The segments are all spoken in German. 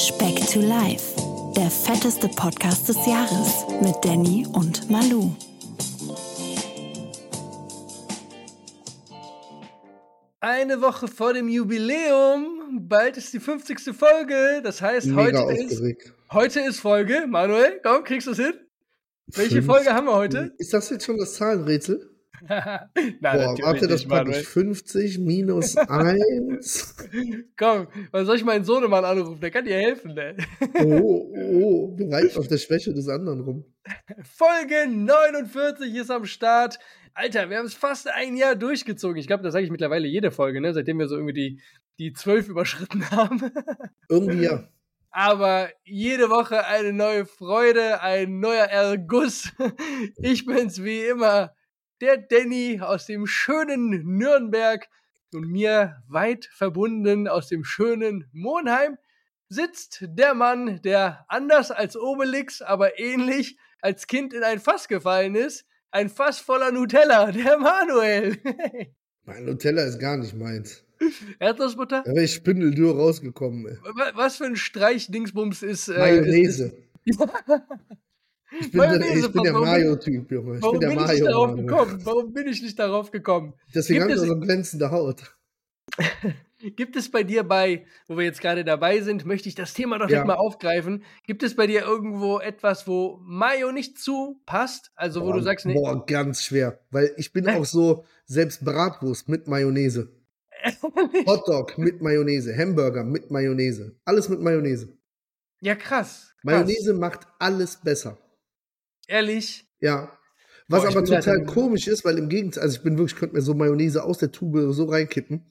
Speck to Life, der fetteste Podcast des Jahres mit Danny und Malu. Eine Woche vor dem Jubiläum, bald ist die 50. Folge. Das heißt, Mega heute ist, heute ist Folge. Manuel, komm, kriegst du es hin? Welche Fünf- Folge haben wir heute? Ist das jetzt schon das Zahlenrätsel? Nein, Boah, warte, das packe Manuel. ich. 50 minus 1. Komm, was soll ich meinen Sohnemann anrufen? Der kann dir helfen, ne? Oh, oh, reiten auf der Schwäche des anderen rum. Folge 49 ist am Start. Alter, wir haben es fast ein Jahr durchgezogen. Ich glaube, das sage ich mittlerweile jede Folge, ne? seitdem wir so irgendwie die, die 12 überschritten haben. Irgendwie ja. Aber jede Woche eine neue Freude, ein neuer Erguss. Ich bin's wie immer, der Danny aus dem schönen Nürnberg und mir weit verbunden aus dem schönen Monheim sitzt der Mann, der anders als Obelix, aber ähnlich als Kind in ein Fass gefallen ist. Ein Fass voller Nutella, der Manuel. Mein Nutella ist gar nicht meins. Erdnussbutter? Da wäre ich spindeldürr rausgekommen. Ey. Wa- Was für ein Streich-Dingsbums ist. Äh, Mayonnaise. Ist, Ich bin der, Mayonnaise, ich bin der Mayo-Typ, Junge. Ich Warum bin bin, der ich nicht darauf Mayo. gekommen? Warum bin ich nicht darauf gekommen? Deswegen Gibt habe ich es- so glänzende Haut. Gibt es bei dir bei, wo wir jetzt gerade dabei sind, möchte ich das Thema doch Ja. mal aufgreifen. Gibt es bei dir irgendwo etwas, wo Mayo nicht zu passt? Also, wo boah, du sagst, nee, boah, ganz schwer. Weil ich bin auch so, selbst Bratwurst mit Mayonnaise. Hotdog mit Mayonnaise. Hamburger mit Mayonnaise. Alles mit Mayonnaise. ja krass. krass. Mayonnaise macht alles besser. Ehrlich? Ja. Was Boah, aber total komisch ist, weil im Gegenzug, also ich bin wirklich, ich könnte mir so Mayonnaise aus der Tube so reinkippen.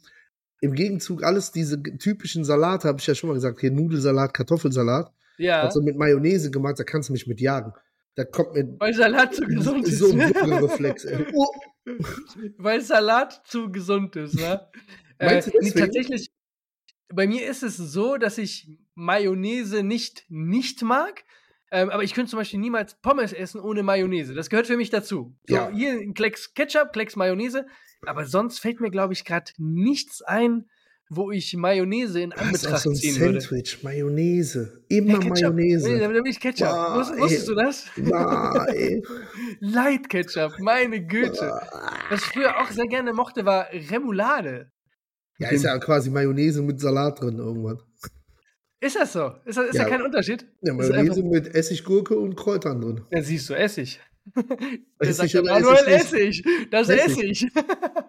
Im Gegenzug, alles diese typischen Salate, habe ich ja schon mal gesagt, hier Nudelsalat, Kartoffelsalat, Ja. also mit Mayonnaise gemacht, da kannst du mich mit jagen. Da kommt mir weil Salat zu gesund ist. so ein ey. Oh, weil Salat zu gesund ist, ne? Meinst du deswegen? tatsächlich, bei mir ist es so, dass ich Mayonnaise nicht nicht mag. Ähm, aber ich könnte zum Beispiel niemals Pommes essen ohne Mayonnaise. Das gehört für mich dazu. So, Ja. hier ein Klecks Ketchup, Klecks Mayonnaise. Aber sonst fällt mir, glaube ich, gerade nichts ein, wo ich Mayonnaise in das ist auch Anbetracht so ein ziehen würde. Sandwich, Mayonnaise. Immer Ja, Ketchup. Nee, Mayonnaise. da bin ich Ketchup. Wusst, wusstest ey. du das? Ah, ey. Light Ketchup, meine Güte. Was ich früher auch sehr gerne mochte, war Remoulade. Ja, ist ja quasi Mayonnaise mit Salat drin irgendwann. Ist das so? Ist, das, ist Ja. da kein Unterschied? Ja, Das Mayonnaise mit Essiggurke und Kräutern drin. Ja, siehst du, Essig. Der Essig sagt Manuel Essig Essig. Das ist Essig. Essig.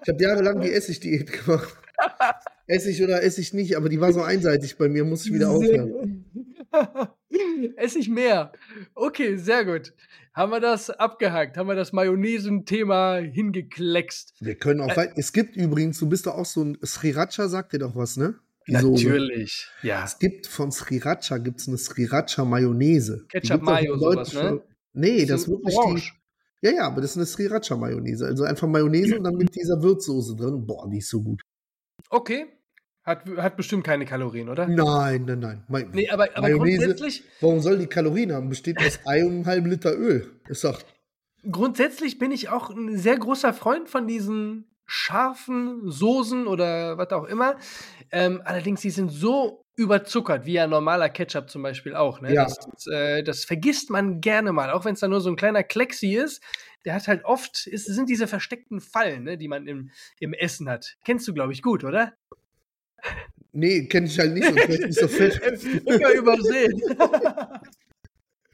Ich habe jahrelang die Essigdiät gemacht. Essig oder Essig nicht, aber die war so einseitig bei mir, muss ich wieder aufhören. Essig mehr. Okay, sehr gut. Haben wir das abgehakt? Haben wir das Mayonnaise-Thema hingekleckst? Wir können auch weit. Es gibt übrigens, du bist doch auch so ein Sriracha, sagt dir doch was, ne? Soße. Natürlich. Ja. Es gibt von Sriracha gibt's eine Sriracha Mayonnaise. Ketchup, Mayo, sowas, ne? Nee, das wird nicht orange. die. Ja, ja, aber das ist eine Sriracha Mayonnaise. Also einfach Mayonnaise und dann mit dieser Würzsoße drin. Boah, die ist so gut. Okay. Hat, hat bestimmt keine Kalorien, oder? Nein, nein, nein. May Nee, aber, aber Mayonnaise- grundsätzlich, Warum soll die Kalorien haben? Besteht aus einem halben Liter Öl. Ist doch. grundsätzlich bin ich auch ein sehr großer Freund von diesen scharfen Soßen oder was auch immer. Ähm, allerdings, die sind so überzuckert, wie ja normaler Ketchup zum Beispiel auch. Ne? Ja. Das, das, äh, das vergisst man gerne mal, auch wenn es da nur so ein kleiner Klexi ist. Der hat halt oft, es sind diese versteckten Fallen, ne, die man im, im Essen hat. Kennst du, glaube ich, gut, oder? Nee, kenne ich halt nicht, sonst wäre ich nicht so fett. Immer übersehen.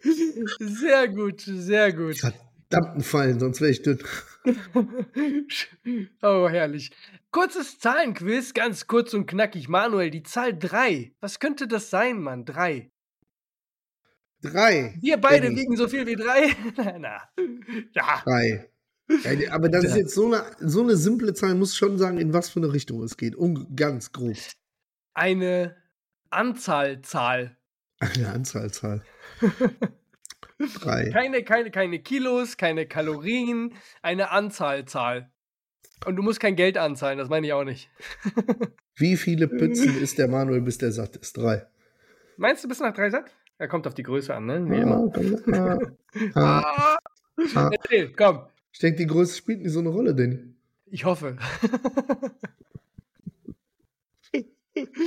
sehr gut, sehr gut. Verdammten Fallen, sonst wäre ich dünn. oh, herrlich. Kurzes Zahlenquiz, ganz kurz und knackig. Manuel, die Zahl 3. Was könnte das sein, Mann? 3. Drei. Wir beide Danny. wiegen so viel wie 3. na, na. Ja. Drei. Ja, aber das ist jetzt so eine, so eine simple Zahl, muss schon sagen, in was für eine Richtung es geht. Um, ganz grob. Eine Anzahlzahl. Eine Anzahlzahl. Drei. Keine, keine, keine Kilos, keine Kalorien, eine Anzahlzahl. Und du musst kein Geld anzahlen, das meine ich auch nicht. Wie viele Pützen ist der Manuel, bis der satt ist? Drei. Meinst du bis nach 3 satt? Er kommt auf die Größe an, ne? Wie immer. Ah, ah, ah. Ah, erzähl, komm. Ich denke, die Größe spielt nicht so eine Rolle, Danny. Ich hoffe.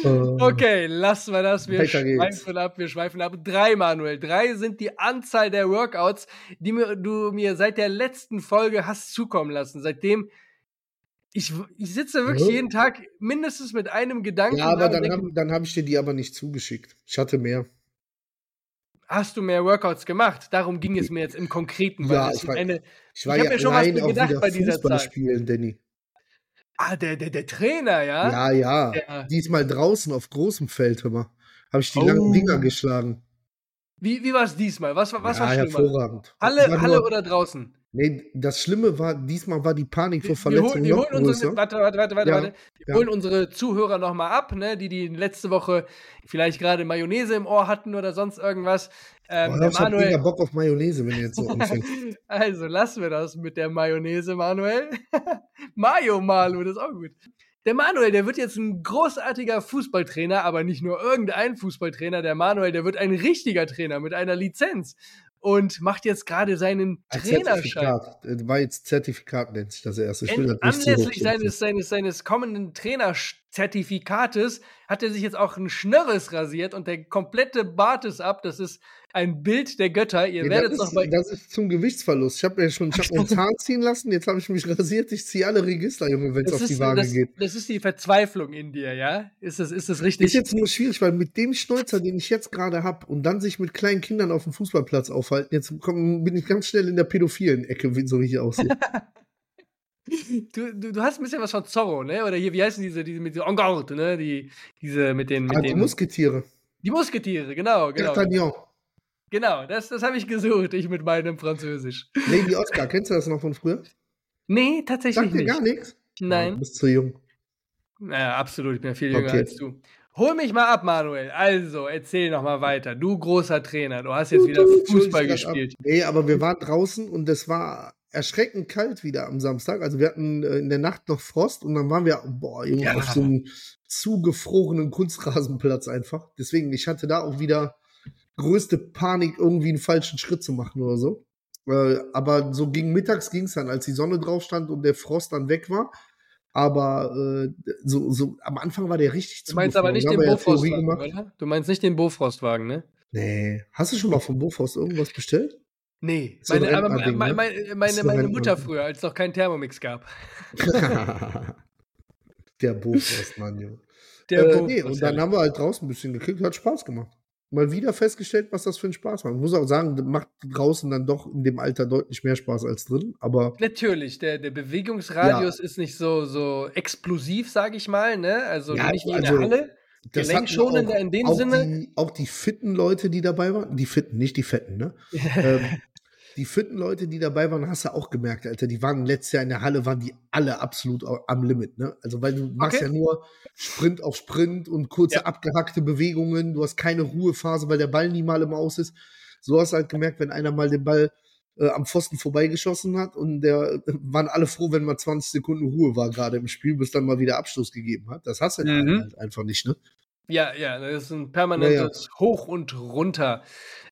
Okay, lassen wir das. Wir Weiter geht's. schweifen ab, wir schweifen ab. Drei, Manuel. Drei sind die Anzahl der Workouts, die mir, du mir seit der letzten Folge hast zukommen lassen. Seitdem ich, ich sitze wirklich Ja. jeden Tag mindestens mit einem Gedanken. Ja, aber dann habe dann hab ich dir die aber nicht zugeschickt. Ich hatte mehr. hast du mehr Workouts gemacht? Darum ging es mir jetzt im Konkreten. Ja, ich war- eine, Ich war Ich ja mir schon was allein gedacht bei dieser Zahl. spielen, Danny. Ah, der, der, der Trainer, ja? Ja, ja. Der- Diesmal draußen auf großem Feld, hör mal. Habe ich die Oh. langen Dinger geschlagen. Wie, wie war es diesmal? Was, war- was ja, war schlimmer? hervorragend. Halle, War Halle nur- oder draußen? Nee, das Schlimme war, diesmal war die Panik vor Wir, holen- Verletzungen wir noch holen unsere, größer. warte, warte, warte, warte, Ja, warte. Wir ja. holen unsere Zuhörer nochmal ab, ne, die die letzte Woche vielleicht gerade Mayonnaise im Ohr hatten oder sonst irgendwas. Ähm, Boah, ich hab mega Manuel, Bock auf Mayonnaise, wenn du jetzt so anfängst. also lassen wir das mit der Mayonnaise, Manuel. Mayo Malu, das ist auch gut. Der Manuel, der wird jetzt ein großartiger Fußballtrainer, aber nicht nur irgendein Fußballtrainer. Der Manuel, der wird ein richtiger Trainer mit einer Lizenz und macht jetzt gerade seinen Ein Trainerschein. Zertifikat. War jetzt Zertifikat, nennt sich das erste. Ich will das nicht Anlässlich seines, seines, seines kommenden Trainerzertifikates hat er sich jetzt auch einen Schnörres rasiert und der komplette Bart ist ab. Das ist ein Bild der Götter. Ihr Ja, werdet das, noch ist, bei. das ist zum Gewichtsverlust. Ich habe mir schon ich hab mir einen Zahn ziehen lassen, jetzt habe ich mich rasiert. Ich ziehe alle Register, Junge, wenn es auf die Waage das, geht. das ist die Verzweiflung in dir, ja? Ist das, ist das richtig? Ist jetzt nur schwierig, weil mit dem Schnäuzer, den ich jetzt gerade habe, und dann sich mit kleinen Kindern auf dem Fußballplatz aufhalten, jetzt komm, bin ich ganz schnell in der pädophilen Ecke, wie so wie ich aussehe. du, du, du hast ein bisschen was von Zorro, ne? Oder hier, wie heißen diese, diese mit En Garde, ne? Die, diese mit den. Mit Ah, die den Musketiere. die Musketiere, genau, genau. D'Artagnan. Genau, das, das habe ich gesucht, ich mit meinem Französisch. Lady Oscar, kennst du das noch von früher? Nee, tatsächlich Sagt dir nicht. gar nichts? Nein. Du bist zu jung. Ja, absolut. Ich bin ja viel jünger Okay. als du. Hol mich mal ab, Manuel. Also, erzähl noch mal weiter. Du großer Trainer, du hast jetzt wieder Fußball gespielt. Nee, aber wir waren draußen und es war erschreckend kalt wieder am Samstag. Also wir hatten äh, in der Nacht noch Frost und dann waren wir, boah, Junge, Ja. auf so einem zugefrorenen Kunstrasenplatz einfach. Deswegen, ich hatte da auch wieder größte Panik, irgendwie einen falschen Schritt zu machen oder so. Äh, aber so gegen mittags ging es dann, als die Sonne drauf stand und der Frost dann weg war. Aber äh, so, so am Anfang war der richtig Du meinst aber nicht den ja Bofrostwagen, oder? Du meinst nicht den Bofrostwagen, ne? Nee. Hast du schon mal vom Bofrost irgendwas bestellt? Nee, So ein meine, aber meine, ne? meine, meine, ein meine Mutter früher, als es noch keinen Thermomix gab. Der Bofrost, Mann, Junge. Der äh, nee, und dann ja. haben wir halt draußen ein bisschen gekickt, hat Spaß gemacht. Mal wieder festgestellt, was das für ein Spaß macht. Ich muss auch sagen, macht draußen dann doch in dem Alter deutlich mehr Spaß als drin, aber Natürlich, der, der Bewegungsradius ist nicht so, so explosiv, sage ich mal, ne? Also Ja, nicht wie in also, der Halle. Das Gelenkschonender hatten in dem auch Sinne. Die, auch die fitten Leute, die dabei waren, die fitten, nicht die fetten, ne? ähm, die fitten Leute, die dabei waren, hast du auch gemerkt, Alter, die waren letztes Jahr in der Halle, waren die alle absolut am Limit, ne? Also, weil du machst Okay. ja nur Sprint auf Sprint und kurze Ja. abgehackte Bewegungen, du hast keine Ruhephase, weil der Ball nie mal im Aus ist. So hast du halt gemerkt, wenn einer mal den Ball äh, am Pfosten vorbeigeschossen hat und der waren alle froh, wenn mal 20 Sekunden Ruhe war gerade im Spiel, bis dann mal wieder Abschluss gegeben hat. Das hast du Mhm. halt einfach nicht, ne? Ja, ja, das ist ein permanentes Hoch und Runter.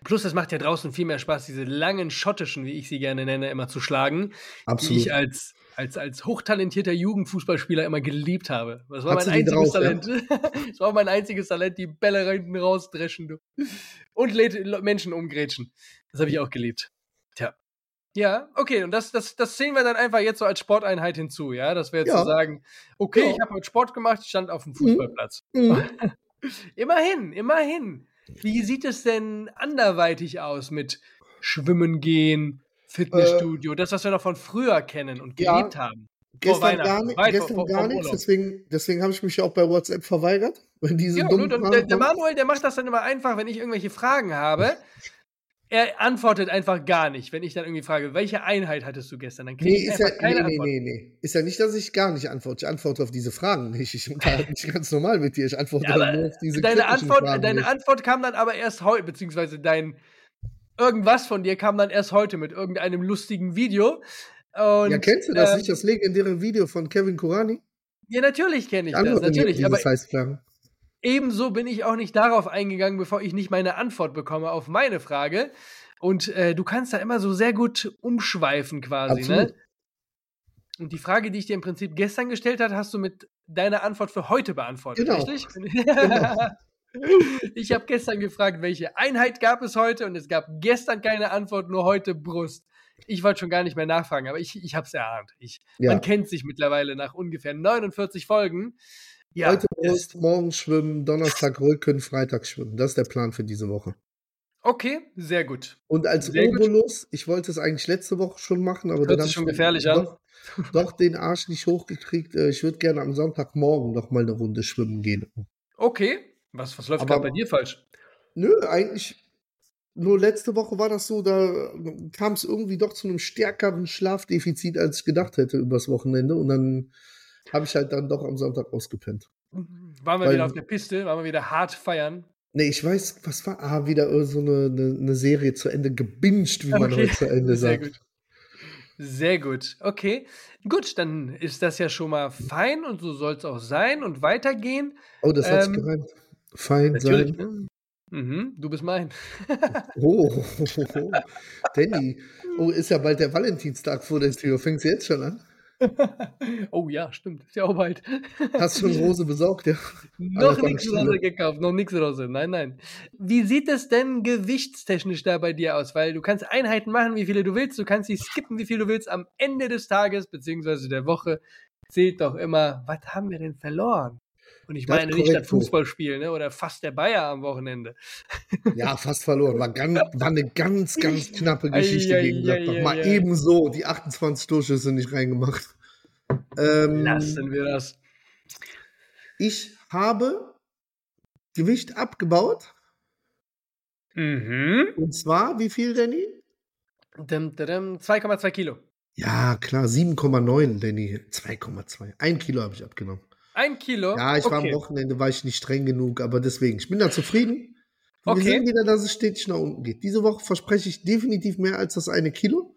Plus, es macht ja draußen viel mehr Spaß, diese langen schottischen, wie ich sie gerne nenne, immer zu schlagen, die Absolut. ich als, als, als hochtalentierter Jugendfußballspieler immer geliebt habe. Das war Hast mein die einziges drauf, ja? Talent. das war mein einziges Talent, die Bälle hinten rausdreschen. Du. Und Menschen umgrätschen. Das habe ich auch geliebt. Tja. Ja, okay, und das, das, das sehen wir dann einfach jetzt so als Sporteinheit hinzu, ja? Dass wir jetzt Ja. so sagen, okay, Ja. ich habe heute Sport gemacht, ich stand auf dem Fußballplatz. Mhm. Immerhin, immerhin. Wie sieht es denn anderweitig aus mit Schwimmen gehen, Fitnessstudio, das, was wir noch von früher kennen und Äh, ja. haben? Gestern gar, nicht, gestern vor- gar vom nichts, deswegen, deswegen habe ich mich ja auch bei WhatsApp verweigert. Wenn diese Ja, dummen nur, der, der. Manuel, der macht das dann immer einfach, wenn ich irgendwelche Fragen habe. Er antwortet einfach gar nicht, wenn ich dann irgendwie frage, welche Einheit hattest du gestern? Dann kriege Nee, ich ist ja, keine nee, Antwort. nee, nee. Ist ja nicht, dass ich gar nicht antworte. Ich antworte auf diese Fragen nicht. Ich unterhalte mich ganz normal mit dir. Ich antworte Ja, aber nur auf diese Deine Antwort, Fragen deine nicht. Antwort kam dann aber erst heute, beziehungsweise dein irgendwas von dir kam dann erst heute mit irgendeinem lustigen Video. Und, ja, kennst du das ähm, nicht? Das legendäre Video von Kevin Kurani? Ja, natürlich kenne ich das, natürlich. Aber diese Scheißfragen. Ebenso bin ich auch nicht darauf eingegangen, bevor ich nicht meine Antwort bekomme auf meine Frage. Und äh, du kannst da immer so sehr gut umschweifen quasi, Absolut. ne? Und die Frage, die ich dir im Prinzip gestern gestellt habe, hast du mit deine Antwort für heute beantwortet, Genau. richtig? Genau. Ich habe gestern gefragt, welche Einheit gab es heute und es gab gestern keine Antwort, nur heute Brust. Ich wollte schon gar nicht mehr nachfragen, aber ich, ich habe es erahnt. Ich, Ja. Man kennt sich mittlerweile nach ungefähr 49 Folgen. Ja, Heute Brust, morgen schwimmen, Donnerstag Rücken, Freitag schwimmen. Das ist der Plan für diese Woche. okay, sehr gut. Und als Sehr gut. Obolus, ich wollte es eigentlich letzte Woche schon machen, aber Hört dann schon ich gefährlich an. doch, doch den Arsch nicht hochgekriegt. Äh, Ich würde gerne am Sonntagmorgen noch mal eine Runde schwimmen gehen. Okay, was, was läuft gerade bei dir falsch? Nö, eigentlich nur letzte Woche war das so, da kam es irgendwie doch zu einem stärkeren Schlafdefizit, als ich gedacht hätte übers Wochenende. Und dann habe ich halt dann doch am Sonntag ausgepennt. Waren wir Weil- wieder auf der Piste, waren wir wieder hart feiern. Nee, ich weiß, was war? Ah, wieder so eine, eine, eine Serie zu Ende gebinged, wie man Okay, heute zu Ende sehr sagt. gut. Sehr gut. Okay. Gut, dann ist das ja schon mal fein und so soll es auch sein und weitergehen. Oh, das hat sich Ähm, gereimt. Fein sein. Ne? Mhm, du bist mein. Oh, Danny. Oh, ist ja bald der Valentinstag vor der Tür. Fängst du jetzt schon an? oh ja, stimmt. Ist ja auch bald. Hast du schon Rose besorgt, ja? noch nichts. Rose gekauft, noch nichts Rose. Nein, nein. Wie sieht es denn gewichtstechnisch da bei dir aus? Weil du kannst Einheiten machen, wie viele du willst. Du kannst sie skippen, wie viel du willst. Am Ende des Tages beziehungsweise der Woche zählt doch immer, was haben wir denn verloren? Und ich Das meine nicht das. Fußballspiel, ne? Oder fast der Bayer am Wochenende. Ja, fast verloren. War, ganz, war eine ganz, ganz knappe Geschichte Ei, ei, gegen Gladbach. ei, Mal ebenso die 28 Torschüsse nicht reingemacht. Ähm, Lassen wir das. ich habe Gewicht abgebaut. Mhm. Und zwar, wie viel, Danny? Dim, dim, 2,2 Kilo. Ja, klar, 7,9, Danny. 2,2. Ein Kilo habe ich abgenommen. Ein Kilo? Ja, ich war am okay. Wochenende, war ich nicht streng genug, aber deswegen, ich bin da zufrieden. Wir Okay. sehen wieder, dass es stetig nach unten geht. Diese Woche verspreche ich definitiv mehr als das eine Kilo.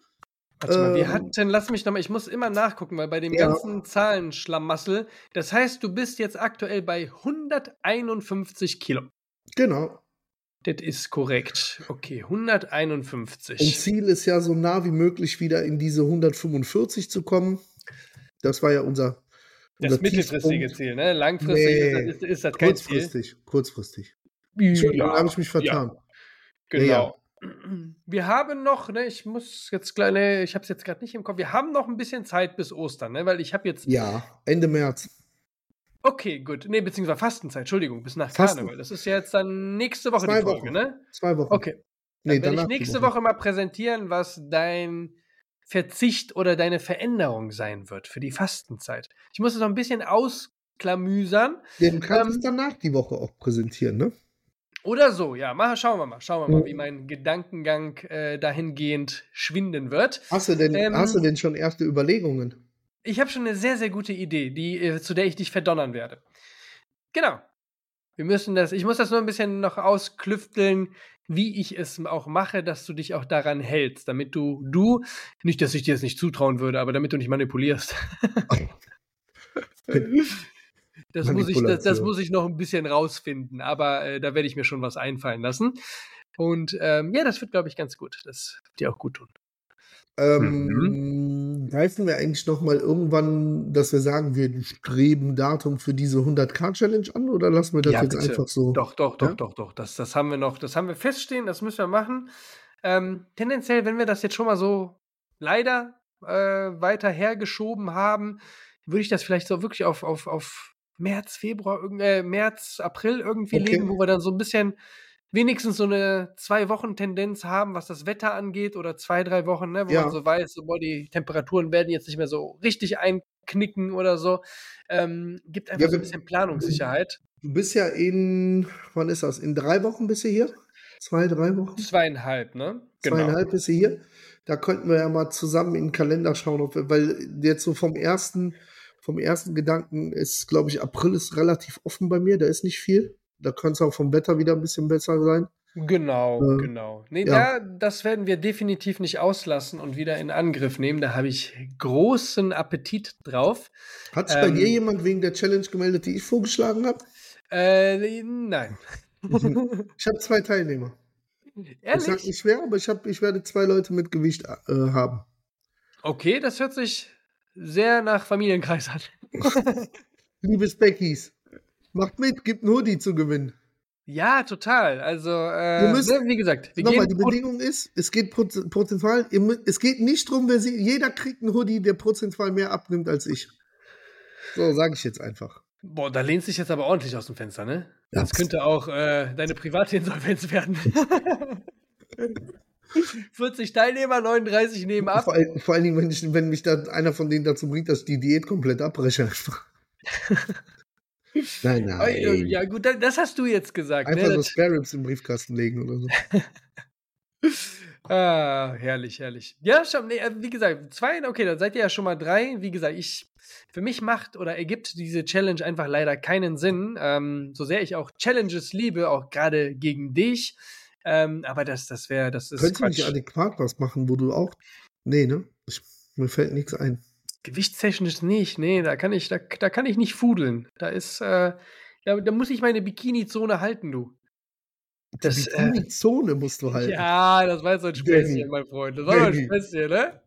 Warte mal, wir Ähm, hatten, lass mich nochmal, ich muss immer nachgucken, weil bei dem Ja. ganzen Zahlenschlamassel, das heißt, du bist jetzt aktuell bei 151 Kilo. Genau. Das ist korrekt. Okay, Und 151. Ziel ist ja so nah wie möglich wieder in diese 145 zu kommen. Das war ja unser, Das unser mittelfristige. Ziel, ne? Langfristig Nee, ist, das, ist das kein Ziel. Kurzfristig, kurzfristig. Entschuldigung, da habe ich mich vertan. Genau. Wir haben noch, ne, ich muss jetzt gleich, ne, ich habe es jetzt gerade nicht im Kopf. Wir haben noch ein bisschen Zeit bis Ostern, ne, weil ich habe jetzt Ja, Ende März. Okay, gut. Nee, beziehungsweise Fastenzeit, Entschuldigung, bis nach Fasten. Karneval. Das ist ja jetzt dann nächste Woche Zwei die Folge, Wochen. ne? Zwei Wochen. Okay. Dann Nee, werde ich nächste Woche. mal präsentieren, was dein Verzicht oder deine Veränderung sein wird für die Fastenzeit. Ich muss es noch ein bisschen ausklamüsern. Du kannst Ähm, es danach die Woche auch präsentieren, ne? Oder so, ja. Mal, schauen wir mal. Schauen wir mal, Mhm. wie mein Gedankengang äh, dahingehend schwinden wird. Hast du denn, Ähm, hast du denn schon erste Überlegungen? Ich habe schon eine sehr, sehr gute Idee, die, äh, zu der ich dich verdonnern werde. Genau. Wir müssen das, ich muss das nur ein bisschen noch ausklüfteln, wie ich es auch mache, dass du dich auch daran hältst, damit du, du, nicht, dass ich dir das nicht zutrauen würde, aber damit du nicht manipulierst. Das muss, ich, das, das muss ich noch ein bisschen rausfinden, aber äh, da werde ich mir schon was einfallen lassen. Und ähm, ja, das wird, glaube ich, ganz gut. Das wird dir auch gut tun. Ähm, Greifen wir eigentlich noch mal irgendwann, dass wir sagen, wir streben Datum für diese 100k-Challenge an oder lassen wir das Ja, jetzt bitte. einfach so? Doch, doch, doch, Ja? doch, doch. Das, das haben wir noch, das haben wir feststehen, das müssen wir machen. Ähm, tendenziell, wenn wir das jetzt schon mal so leider äh, weiter hergeschoben haben, würde ich das vielleicht so wirklich auf, auf, auf März, Februar, äh, März, April irgendwie Okay. legen, wo wir dann so ein bisschen wenigstens so eine Zwei-Wochen-Tendenz haben, was das Wetter angeht, oder zwei, drei Wochen, ne, wo Ja. man so weiß, so, boah, die Temperaturen werden jetzt nicht mehr so richtig einknicken oder so. Ähm, gibt einfach Ja, so ein bisschen Planungssicherheit. Du bist ja in, wann ist das? In drei Wochen bist du hier? Zwei, drei Wochen? Zweieinhalb, ne? Zweieinhalb bist du hier. Da könnten wir ja mal zusammen in den Kalender schauen, ob wir, weil jetzt so vom ersten, vom ersten Gedanken ist, glaube ich, April ist relativ offen bei mir, da ist nicht viel. Da könnte es auch vom Wetter wieder ein bisschen besser sein. Genau, Äh, genau. Nee, ja. da, das werden wir definitiv nicht auslassen und wieder in Angriff nehmen. Da habe ich großen Appetit drauf. Hat sich bei Ähm, dir jemand wegen der Challenge gemeldet, die ich vorgeschlagen habe? Äh, nein. Ich habe zwei Teilnehmer. Ich sag Ehrlich? nicht wer, aber ich, hab, ich werde zwei Leute mit Gewicht äh, haben. Okay, das hört sich sehr nach Familienkreis an. liebes Beckys, macht mit, gibt einen Hoodie zu gewinnen. Ja, total. Also, äh, müsst- ne, wie gesagt, wir Nochmal, die Bedingung ist, es geht proz- prozentual, es geht nicht drum, wer sie, jeder kriegt einen Hoodie, der prozentual mehr abnimmt als ich. So, sage ich jetzt einfach. Boah, da lehnst du dich jetzt aber ordentlich aus dem Fenster, ne? Ja. Das könnte auch äh, deine private Insolvenz werden. 40 Teilnehmer, 39 nehmen ab. Vor, all- vor allen Dingen, wenn, ich, wenn mich da einer von denen dazu bringt, dass ich die Diät komplett abbreche. Nein, nein. Ja, gut, da- das hast du jetzt gesagt. Einfach Ne? so Spare Ribs im Briefkasten legen oder so. ah, herrlich, herrlich. Ja, schon, nee, äh, wie gesagt, zwei, okay, dann seid ihr ja schon mal drei. Wie gesagt, ich, für mich macht oder ergibt diese Challenge einfach leider keinen Sinn. Ähm, so sehr ich auch Challenges liebe, auch gerade gegen dich. Ähm, aber das, das wäre, das ist Könntest du nicht adäquat was machen, wo du auch. Nee, ne? Ich, mir fällt nichts ein. Gewichtstechnisch nicht, nee, da kann ich, da, da kann ich nicht fudeln. Da ist, äh, da, da muss ich meine Bikini-Zone halten, du. Das, die äh, Bikini-Zone musst du halten. ja, das war jetzt so ein Danny. Späßchen, mein Freund. Das war doch ein Danny. Späßchen, ne?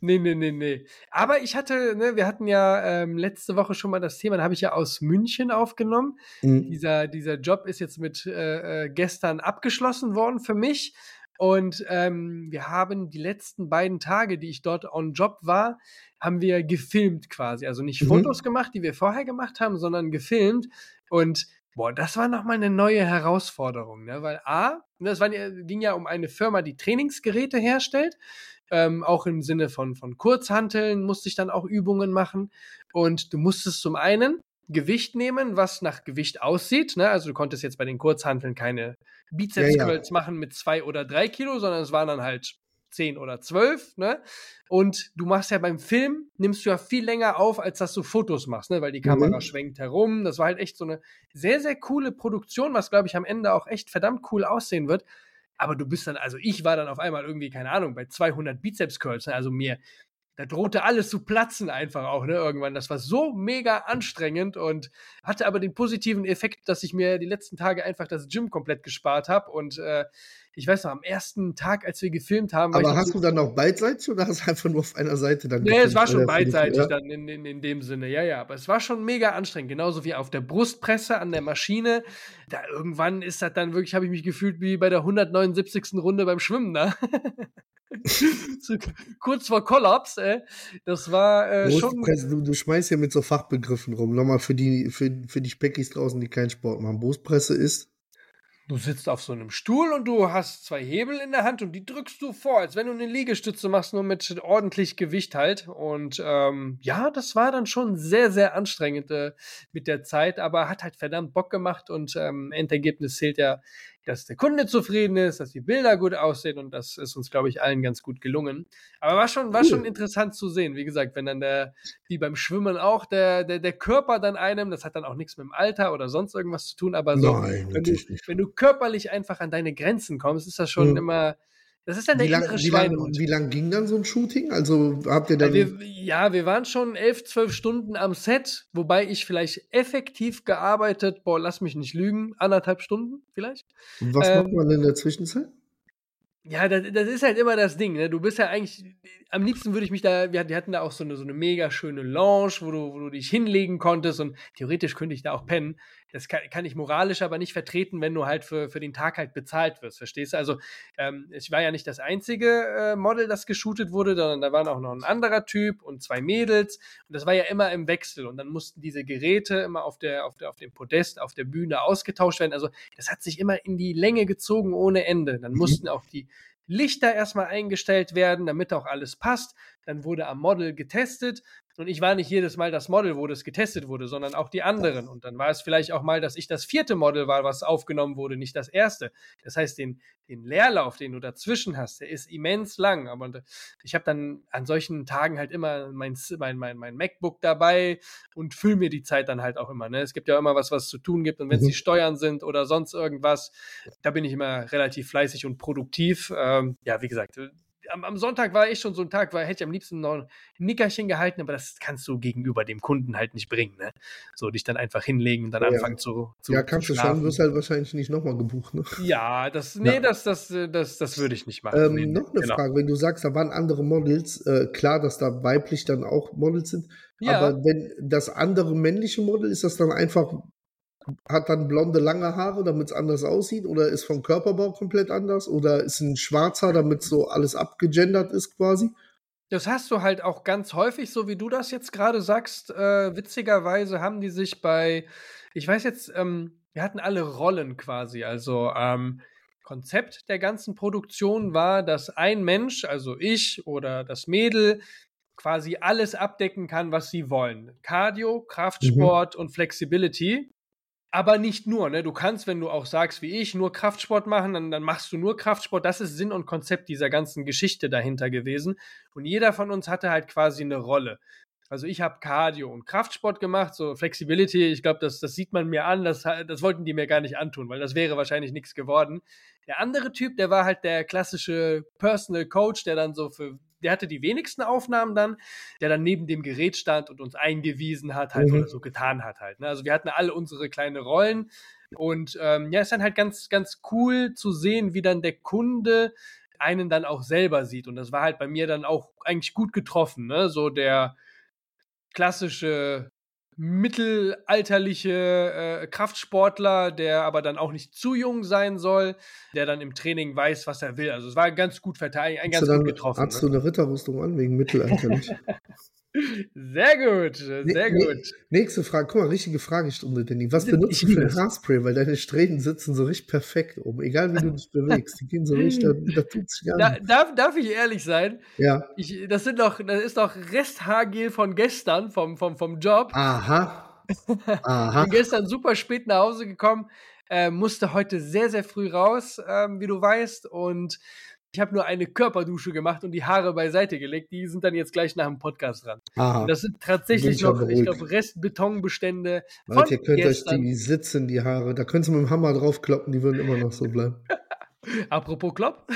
Nee, nee, nee, nee. Aber ich hatte, ne, wir hatten ja ähm, letzte Woche schon mal das Thema, da habe ich ja aus München aufgenommen. Mhm. Dieser, dieser Job ist jetzt mit äh, äh, gestern abgeschlossen worden für mich. Und ähm, wir haben die letzten beiden Tage, die ich dort on Job war, haben wir gefilmt quasi. Also nicht Mhm. Fotos gemacht, die wir vorher gemacht haben, sondern gefilmt. Und boah, das war nochmal eine neue Herausforderung, ne? Weil A, ne, das war, ja- ging ja um eine Firma, die Trainingsgeräte herstellt. Ähm, auch im Sinne von, von Kurzhanteln musste ich dann auch Übungen machen. Und du musstest zum einen Gewicht nehmen, was nach Gewicht aussieht. Ne? Also du konntest jetzt bei den Kurzhanteln keine Bizeps Ja, ja. Machen mit zwei oder drei Kilo, sondern es waren dann halt zehn oder zwölf. Ne? Und du machst ja beim Film, nimmst du ja viel länger auf, als dass du Fotos machst, ne? weil die Kamera Mhm. schwenkt herum. Das war halt echt so eine sehr, sehr coole Produktion, was, glaube ich, am Ende auch echt verdammt cool aussehen wird. Aber du bist dann, also ich war dann auf einmal irgendwie, keine Ahnung, bei 200 Bizeps-Curls. Ne? Also mir, da drohte alles zu platzen einfach auch, ne, irgendwann. Das war so mega anstrengend und hatte aber den positiven Effekt, dass ich mir die letzten Tage einfach das Gym komplett gespart habe. Und äh, ich weiß noch, am ersten Tag, als wir gefilmt haben, Aber hast du dann auch beidseitig oder hast du einfach nur auf einer Seite dann Nee, gefilmt? es war schon Äh, beidseitig ja? dann in, in, in dem Sinne, ja, ja. Aber es war schon mega anstrengend, genauso wie auf der Brustpresse an der Maschine. Da irgendwann ist das dann wirklich, habe ich mich gefühlt wie bei der 179. Runde beim Schwimmen, ne? so, kurz vor Kollaps, ey. Das war äh, schon. Brustpresse, du, du schmeißt ja mit so Fachbegriffen rum. Nochmal für die, für, für die Speckis draußen, die keinen Sport machen. Brustpresse ist. Du sitzt auf so einem Stuhl und du hast zwei Hebel in der Hand und die drückst du vor, als wenn du eine Liegestütze machst, nur mit ordentlich Gewicht halt. Und ähm, ja, das war dann schon sehr, sehr anstrengend äh, mit der Zeit, aber hat halt verdammt Bock gemacht und ähm, Endergebnis zählt ja, dass der Kunde zufrieden ist, dass die Bilder gut aussehen und das ist uns, glaube ich, allen ganz gut gelungen. Aber war schon, war Cool. schon interessant zu sehen. Wie gesagt, wenn dann der, wie beim Schwimmen auch, der, der, der Körper dann einem, das hat dann auch nichts mit dem Alter oder sonst irgendwas zu tun, aber so, Nein, wenn du, wenn du körperlich einfach an deine Grenzen kommst, ist das schon Mhm. immer, das ist dann der Wie lang, innere wie, lang, wie lang ging dann so ein Shooting? Also habt ihr Ja, dann. wir, ja, wir waren schon elf, zwölf Stunden am Set, wobei ich vielleicht effektiv gearbeitet, boah, lass mich nicht lügen, anderthalb Stunden vielleicht. was ähm, macht man in der Zwischenzeit? Ja, das, das ist halt immer das Ding, ne? Du bist ja eigentlich, am liebsten würde ich mich da, wir, wir hatten da auch so eine, so eine mega schöne Lounge, wo du, wo du dich hinlegen konntest und theoretisch könnte ich da auch pennen. Das kann, kann ich moralisch aber nicht vertreten, wenn du halt für, für den Tag halt bezahlt wirst, verstehst du? Also, ähm, ich war ja nicht das einzige äh, Model, das geshootet wurde, sondern da waren auch noch ein anderer Typ und zwei Mädels und das war ja immer im Wechsel und dann mussten diese Geräte immer auf der, auf der, auf dem Podest, auf der Bühne ausgetauscht werden. Also, das hat sich immer in die Länge gezogen ohne Ende. Dann mussten auch die Lichter erstmal eingestellt werden, damit auch alles passt. Dann wurde am Model getestet. Und ich war nicht jedes Mal das Model, wo das getestet wurde, sondern auch die anderen. Und dann war es vielleicht auch mal, dass ich das vierte Model war, was aufgenommen wurde, nicht das erste. Das heißt, den, den Leerlauf, den du dazwischen hast, der ist immens lang. Aber ich habe dann an solchen Tagen halt immer mein, mein, mein, mein MacBook dabei und fülle mir die Zeit dann halt auch immer. Ne? Es gibt ja immer was, was zu tun gibt. Und wenn es Mhm. die Steuern sind oder sonst irgendwas, da bin ich immer relativ fleißig und produktiv. Ähm, ja, wie gesagt, am, am, Sonntag war ich schon so ein Tag, weil hätte ich am liebsten noch ein Nickerchen gehalten, aber das kannst du gegenüber dem Kunden halt nicht bringen, ne? So dich dann einfach hinlegen und dann ja. anfangen zu, zu Ja, kannst zu du schon, wirst halt wahrscheinlich nicht nochmal gebucht, ne? Ja, das, nee, ja. das, das, das, das würde ich nicht machen. Ähm, nee, noch eine genau. Frage, wenn du sagst, da waren andere Models, äh, klar, dass da weiblich dann auch Models sind, ja. aber wenn das andere männliche Model, ist das dann einfach hat dann blonde, lange Haare, damit es anders aussieht? Oder ist vom Körperbau komplett anders? Oder ist ein schwarzer, damit so alles abgegendert ist quasi? Das hast du halt auch ganz häufig, so wie du das jetzt gerade sagst. Äh, witzigerweise haben die sich bei, ich weiß jetzt, ähm, wir hatten alle Rollen quasi. Also ähm, Konzept der ganzen Produktion war, dass ein Mensch, also ich oder das Mädel, quasi alles abdecken kann, was sie wollen. Cardio, Kraftsport mhm. und Flexibility. Aber nicht nur, ne? Du kannst, wenn du auch sagst, wie ich, nur Kraftsport machen, dann, dann machst du nur Kraftsport. Das ist Sinn und Konzept dieser ganzen Geschichte dahinter gewesen. Und jeder von uns hatte halt quasi eine Rolle. Also ich habe Cardio und Kraftsport gemacht, so Flexibility, ich glaube, das, das sieht man mir an, das, das wollten die mir gar nicht antun, weil das wäre wahrscheinlich nichts geworden. Der andere Typ, der war halt der klassische Personal Coach, der dann so für der hatte die wenigsten Aufnahmen dann, der dann neben dem Gerät stand und uns eingewiesen hat, halt mhm. oder so getan hat halt. Ne? Also wir hatten alle unsere kleine Rollen und ähm, ja, ist dann halt ganz, ganz cool zu sehen, wie dann der Kunde einen dann auch selber sieht. Und das war halt bei mir dann auch eigentlich gut getroffen, ne? So der klassische mittelalterliche äh, Kraftsportler, der aber dann auch nicht zu jung sein soll, der dann im Training weiß, was er will. Also es war ganz gut verteidigt, ein ganz gut getroffen. Hast ne? du eine Ritterrüstung an wegen mittelalterlich? Sehr gut, sehr ne, gut. Nächste Frage, guck mal, richtige Fragestunde, Danny. Was benutzt du für ein Haarspray? Weil deine Strähnen sitzen so richtig perfekt oben, egal wie du dich bewegst. Die gehen so richtig, da, da tut's gar da, nicht. Darf, darf ich ehrlich sein? Ja. Ich, das, sind doch, das ist doch Resthaargel von gestern, vom, vom, vom Job. Aha. Aha. Bin gestern super spät nach Hause gekommen, äh, musste heute sehr, sehr früh raus, äh, wie du weißt, und ich habe nur eine Körperdusche gemacht und die Haare beiseite gelegt. Die sind dann jetzt gleich nach dem Podcast dran. Aha, das sind tatsächlich noch, ich glaube, Restbetonbestände. Leute, ihr könnt gestern. euch die sitzen, die Haare. Da könnt ihr mit dem Hammer draufkloppen, die würden immer noch so bleiben. Apropos Klopp,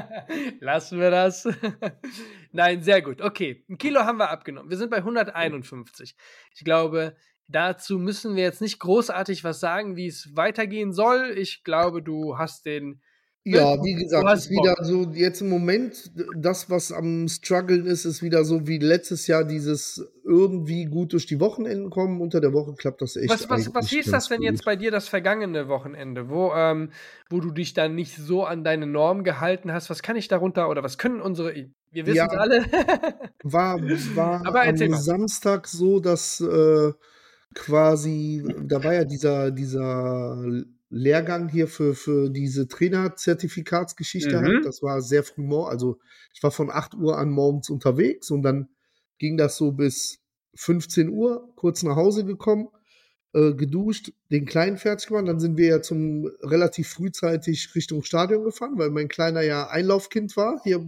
lassen wir das. Nein, sehr gut. Okay, ein Kilo haben wir abgenommen. Wir sind bei 151. Ich glaube, dazu müssen wir jetzt nicht großartig was sagen, wie es weitergehen soll. Ich glaube, du hast den ja, wie gesagt, ist wieder so, jetzt im Moment, das, was am struggeln ist, ist wieder so wie letztes Jahr dieses irgendwie gut durch die Wochenenden kommen. Unter der Woche klappt das echt. Was, was, was hieß das denn gut. jetzt bei dir das vergangene Wochenende, wo, ähm, wo du dich dann nicht so an deine Norm gehalten hast? Was kann ich darunter oder was können unsere, wir wissen es ja, alle. war war Aber am mal. Samstag so, dass äh, quasi, da war ja dieser, dieser Lehrgang hier für, für diese Trainerzertifikatsgeschichte mhm. halt. Das war sehr früh morgens. Also ich war von 8 Uhr an morgens unterwegs und dann ging das so bis 15 Uhr, kurz nach Hause gekommen, äh, geduscht, den Kleinen fertig gemacht. Dann sind wir ja zum relativ frühzeitig Richtung Stadion gefahren, weil mein Kleiner ja Einlaufkind war hier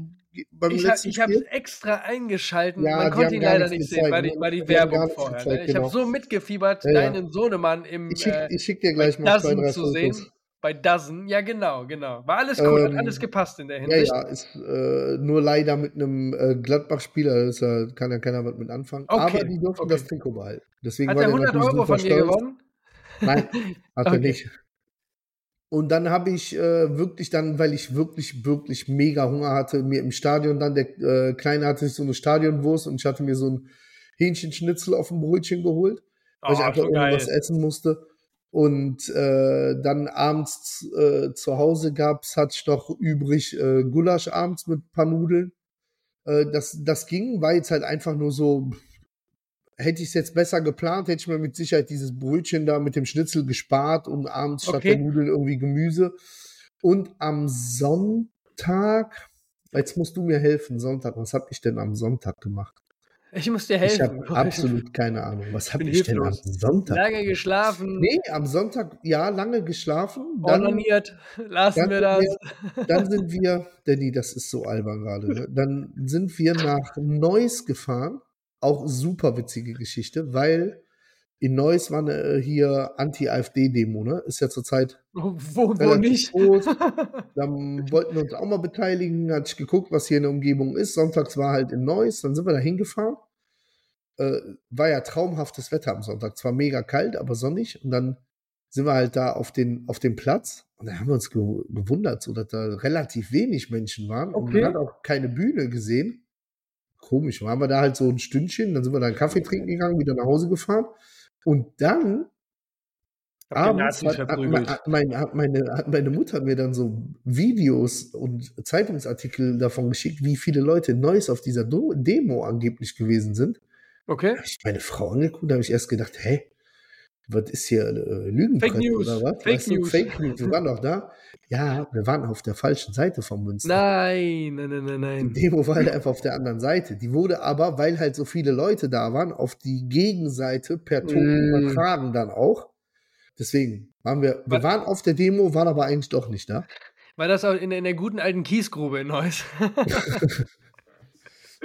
beim ich letzten Ich habe es extra eingeschalten. Ja, Man konnte ihn leider nicht sehen, weil die, weil die Werbung vorher. Gezeigt, ne? Ich genau. habe so mitgefiebert, ja, ja. deinen Sohnemann im Ich schicke äh, schick dir gleich mal zwei, drei zu sehen. Bei Dozen, ja genau, genau. War alles cool, ähm, hat alles gepasst in der Hinsicht. Ja, ja, ist äh, nur leider mit einem äh, Gladbach-Spieler, da kann ja keiner was mit anfangen. Okay, Aber die durften okay. das Trikot behalten. Deswegen hat er 100 Euro von dir gewonnen? Nein, hat okay. er nicht. Und dann habe ich äh, wirklich dann, weil ich wirklich, wirklich mega Hunger hatte, mir im Stadion dann, der äh, Kleine hatte sich so eine Stadionwurst und ich hatte mir so ein Hähnchenschnitzel auf dem Brötchen geholt, weil oh, ich einfach irgendwas essen musste. Und äh, dann abends äh, zu Hause gab's, hatte ich noch übrig äh, Gulasch abends mit paar Nudeln. Äh, das, das ging, war jetzt halt einfach nur so, hätte ich es jetzt besser geplant, hätte ich mir mit Sicherheit dieses Brötchen da mit dem Schnitzel gespart und abends okay. statt der Nudeln irgendwie Gemüse. Und am Sonntag, jetzt musst du mir helfen, Sonntag, was habe ich denn am Sonntag gemacht? Ich muss dir helfen. Ich habe absolut keine Ahnung. Was habe ich denn am Sonntag? Lange geschlafen. Nee, am Sonntag, ja, lange geschlafen. Dann, Ordiniert. Lassen wir das. Wir, dann sind wir, Danny, das ist so albern gerade, ne? dann sind wir nach Neuss gefahren auch super witzige Geschichte, weil in Neuss war eine, hier Anti-AfD-Demo, ne? Ist ja zurzeit Wo, wo nicht? groß. Dann wollten wir uns auch mal beteiligen, hatte ich geguckt, was hier in der Umgebung ist. Sonntags war halt in Neuss, dann sind wir da hingefahren. Äh, war ja traumhaftes Wetter am Sonntag. Zwar mega kalt, aber sonnig. Und dann sind wir halt da auf den, auf dem Platz. Und da haben wir uns ge gewundert, so dass da relativ wenig Menschen waren. Und Okay. man hat auch keine Bühne gesehen. Komisch, waren wir da halt so ein Stündchen, dann sind wir da einen Kaffee trinken gegangen, wieder nach Hause gefahren. Und dann abends hat, hat, meine, hat, meine, hat meine Mutter mir dann so Videos und Zeitungsartikel davon geschickt, wie viele Leute in Neuss auf dieser Do Demo angeblich gewesen sind. Okay. Da habe ich meine Frau angeguckt, da habe ich erst gedacht, hä, was ist hier äh, Lügenpresse Fake News, oder was? Fake Weißt du, News. Fake News. Wir waren doch da. Ja, wir waren auf der falschen Seite vom Münster. Nein, nein, nein, nein, Die nein. Demo war halt einfach auf der anderen Seite. Die wurde aber, weil halt so viele Leute da waren, auf die Gegenseite per Ton Mm. übertragen dann auch. Deswegen waren wir, wir Was- waren auf der Demo, waren aber eigentlich doch nicht da. War das auch in, der- in der guten alten Kiesgrube in Neuss?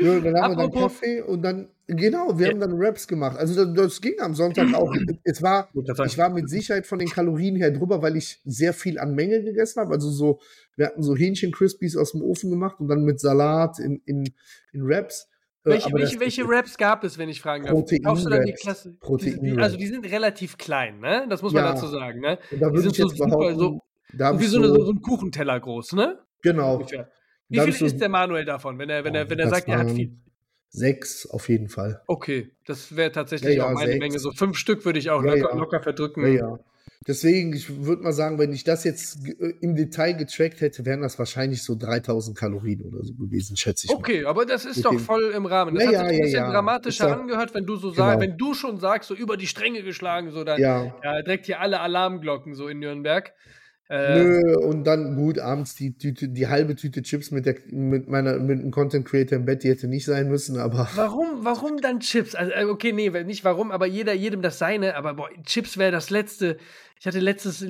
Ja, dann haben wir dann Kaffee und dann, genau, wir Ja. haben dann Raps gemacht. Also das, das ging am Sonntag auch. Es war, ich war mit Sicherheit von den Kalorien her drüber, weil ich sehr viel an Menge gegessen habe. Also so, wir hatten so Hähnchen-Crispies aus dem Ofen gemacht und dann mit Salat in, in, in Raps. Äh, welche welche, welche Raps gab es, wenn ich fragen darf? Protein- Kaufst du dann die. Klasse? Protein- die, die, also die sind relativ klein, ne? Das muss man Ja. dazu sagen, ne? Da Die sind so super, so, da wie so, eine, so, so ein Kuchenteller groß, ne? genau, Ungefähr. Wie viel isst der Manuel davon, wenn er, wenn er, wenn er sagt, er hat viel? sechs auf jeden Fall. Okay, das wäre tatsächlich Ja, ja, auch meine sechs. Menge. So fünf Stück würde ich auch Ja, locker, ja. locker verdrücken. Deswegen, ich würde mal sagen, wenn ich das jetzt äh, im Detail getrackt hätte, wären das wahrscheinlich so 3000 Kalorien oder so gewesen, schätze ich mal. Okay, aber das ist Mit doch voll im Rahmen. Das Ja, hat ja, sich ein bisschen dramatischer Ist ja- angehört, wenn du so sagst, Genau. wenn du schon sagst, so über die Stränge geschlagen, so dann ja. Ja, direkt hier alle Alarmglocken so in Nürnberg. Äh, nö, und dann gut, abends die Tüte, die halbe Tüte Chips mit, der, mit meiner, mit einem Content Creator im Bett, die hätte nicht sein müssen, aber Warum, warum dann Chips? Also, äh, okay, nee, nicht warum, aber jeder, jedem das seine, aber boah, Chips wäre das letzte. Ich hatte letztes,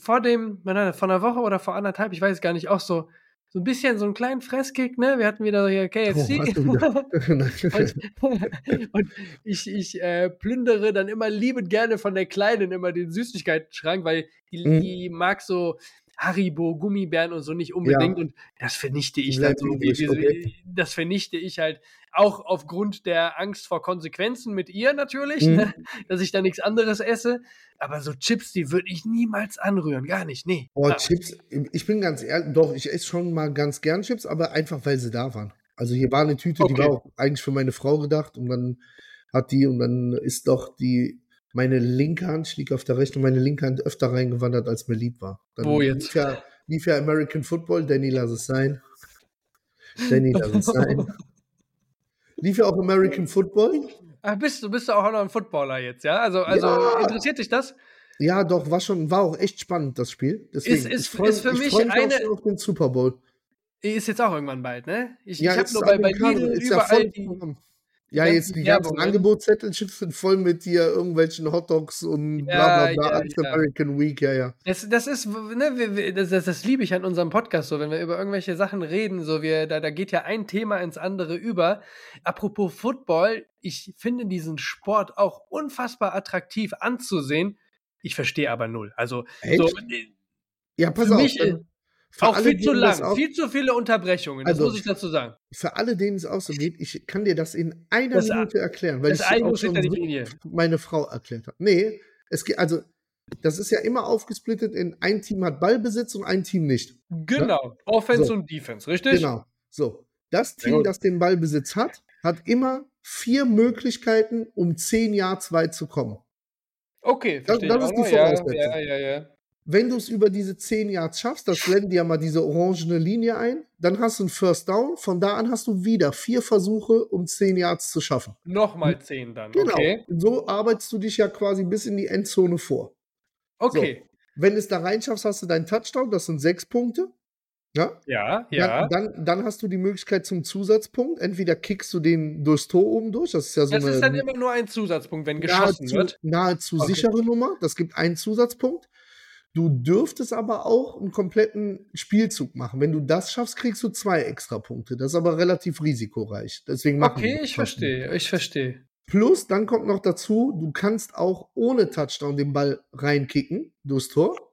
vor dem, vor einer Woche oder vor anderthalb, ich weiß es gar nicht, auch so, so ein bisschen so einen kleinen Fresskick, ne? Wir hatten wieder hier KFC. Oh, und, und ich, ich äh, plündere dann immer liebend gerne von der Kleinen immer den Süßigkeiten-Schrank, weil die, Mhm. die mag so Haribo, Gummibären und so nicht unbedingt. Und das vernichte ich dann Bleibt so. Wie, wie, okay. Das vernichte ich halt auch aufgrund der Angst vor Konsequenzen mit ihr natürlich, Mhm. ne? dass ich da nichts anderes esse. Aber so Chips, die würde ich niemals anrühren. Gar nicht, nee. Boah, Ah, Chips, ich bin ganz ehrlich, doch, ich esse schon mal ganz gern Chips, aber einfach, weil sie da waren. Also hier war eine Tüte, die Okay. war auch eigentlich für meine Frau gedacht und dann hat die und dann ist doch die, meine linke Hand, ich liege auf der rechten, meine linke Hand öfter reingewandert, als mir lieb war. Dann Wo jetzt? Lief ja, lief ja American Football, Danny, lass es sein. Danny, lass es sein. Lief ja auch American Football. Ah, bist du bist du auch noch ein Footballer jetzt, ja? Also, also Ja. interessiert dich das? Ja, doch, war schon, war auch echt spannend, das Spiel. Deswegen, Ist- ist- ich freu- ist für ich mich auch eine- schon auf den Super Bowl. Ist jetzt auch irgendwann bald, ne? Ich, Ja, ich habe nur bei, bei Lidl überall die. Ja, jetzt die ganzen Werbungen. Angebotszettelchen sind voll mit dir irgendwelchen Hotdogs und Ja, bla bla bla. ja, als ja. American Week, ja, ja. Das, das ist, ne, wir- das, das, das liebe ich an unserem Podcast so, wenn wir über irgendwelche Sachen reden, so wir, da, da geht ja ein Thema ins andere über. Apropos Football, ich finde diesen Sport auch unfassbar attraktiv anzusehen. Ich verstehe aber null. Also Echt? so, Ja, pass Für auf. mich, dann- äh, für auch alle, viel zu das lang, Auch, viel zu viele Unterbrechungen, das Also, muss ich dazu sagen. für alle, denen es auch so geht, ich kann dir das in einer Das- Minute erklären, weil Das ich auch Linie. meine Frau erklärt habe. Nee, es geht, also, das ist ja immer aufgesplittet in ein Team hat Ballbesitz und ein Team nicht. Genau. Offense So. und Defense, richtig? Genau. So. Das Team, das den Ballbesitz hat, hat immer vier Möglichkeiten, um zehn Yards weit zu kommen. Okay, verstehe das ich ist die noch. Ja, Voraussetzung. ja, ja, ja. Wenn du es über diese 10 Yards schaffst, das blenden ja mal diese orangene Linie ein, dann hast du einen First Down. Von da an hast du wieder vier Versuche, um 10 Yards zu schaffen. Nochmal 10 dann. Genau. Okay. So arbeitest du dich ja quasi bis in die Endzone vor. Okay. Wenn du es da reinschaffst, hast du deinen Touchdown, das sind sechs Punkte. Ja, Ja, ja. Dann, dann, dann hast du die Möglichkeit zum Zusatzpunkt. Entweder kickst du den durchs Tor oben durch, das ist ja so das eine ist dann immer nur ein Zusatzpunkt, wenn geschossen nahezu, wird. nahezu Okay. sichere Nummer. Das gibt einen Zusatzpunkt. Du dürftest aber auch einen kompletten Spielzug machen. Wenn du das schaffst, kriegst du zwei extra Punkte. Das ist aber relativ risikoreich. Deswegen machen Okay, ich das. verstehe, ich verstehe. Plus, dann kommt noch dazu, du kannst auch ohne Touchdown den Ball reinkicken durchs Tor.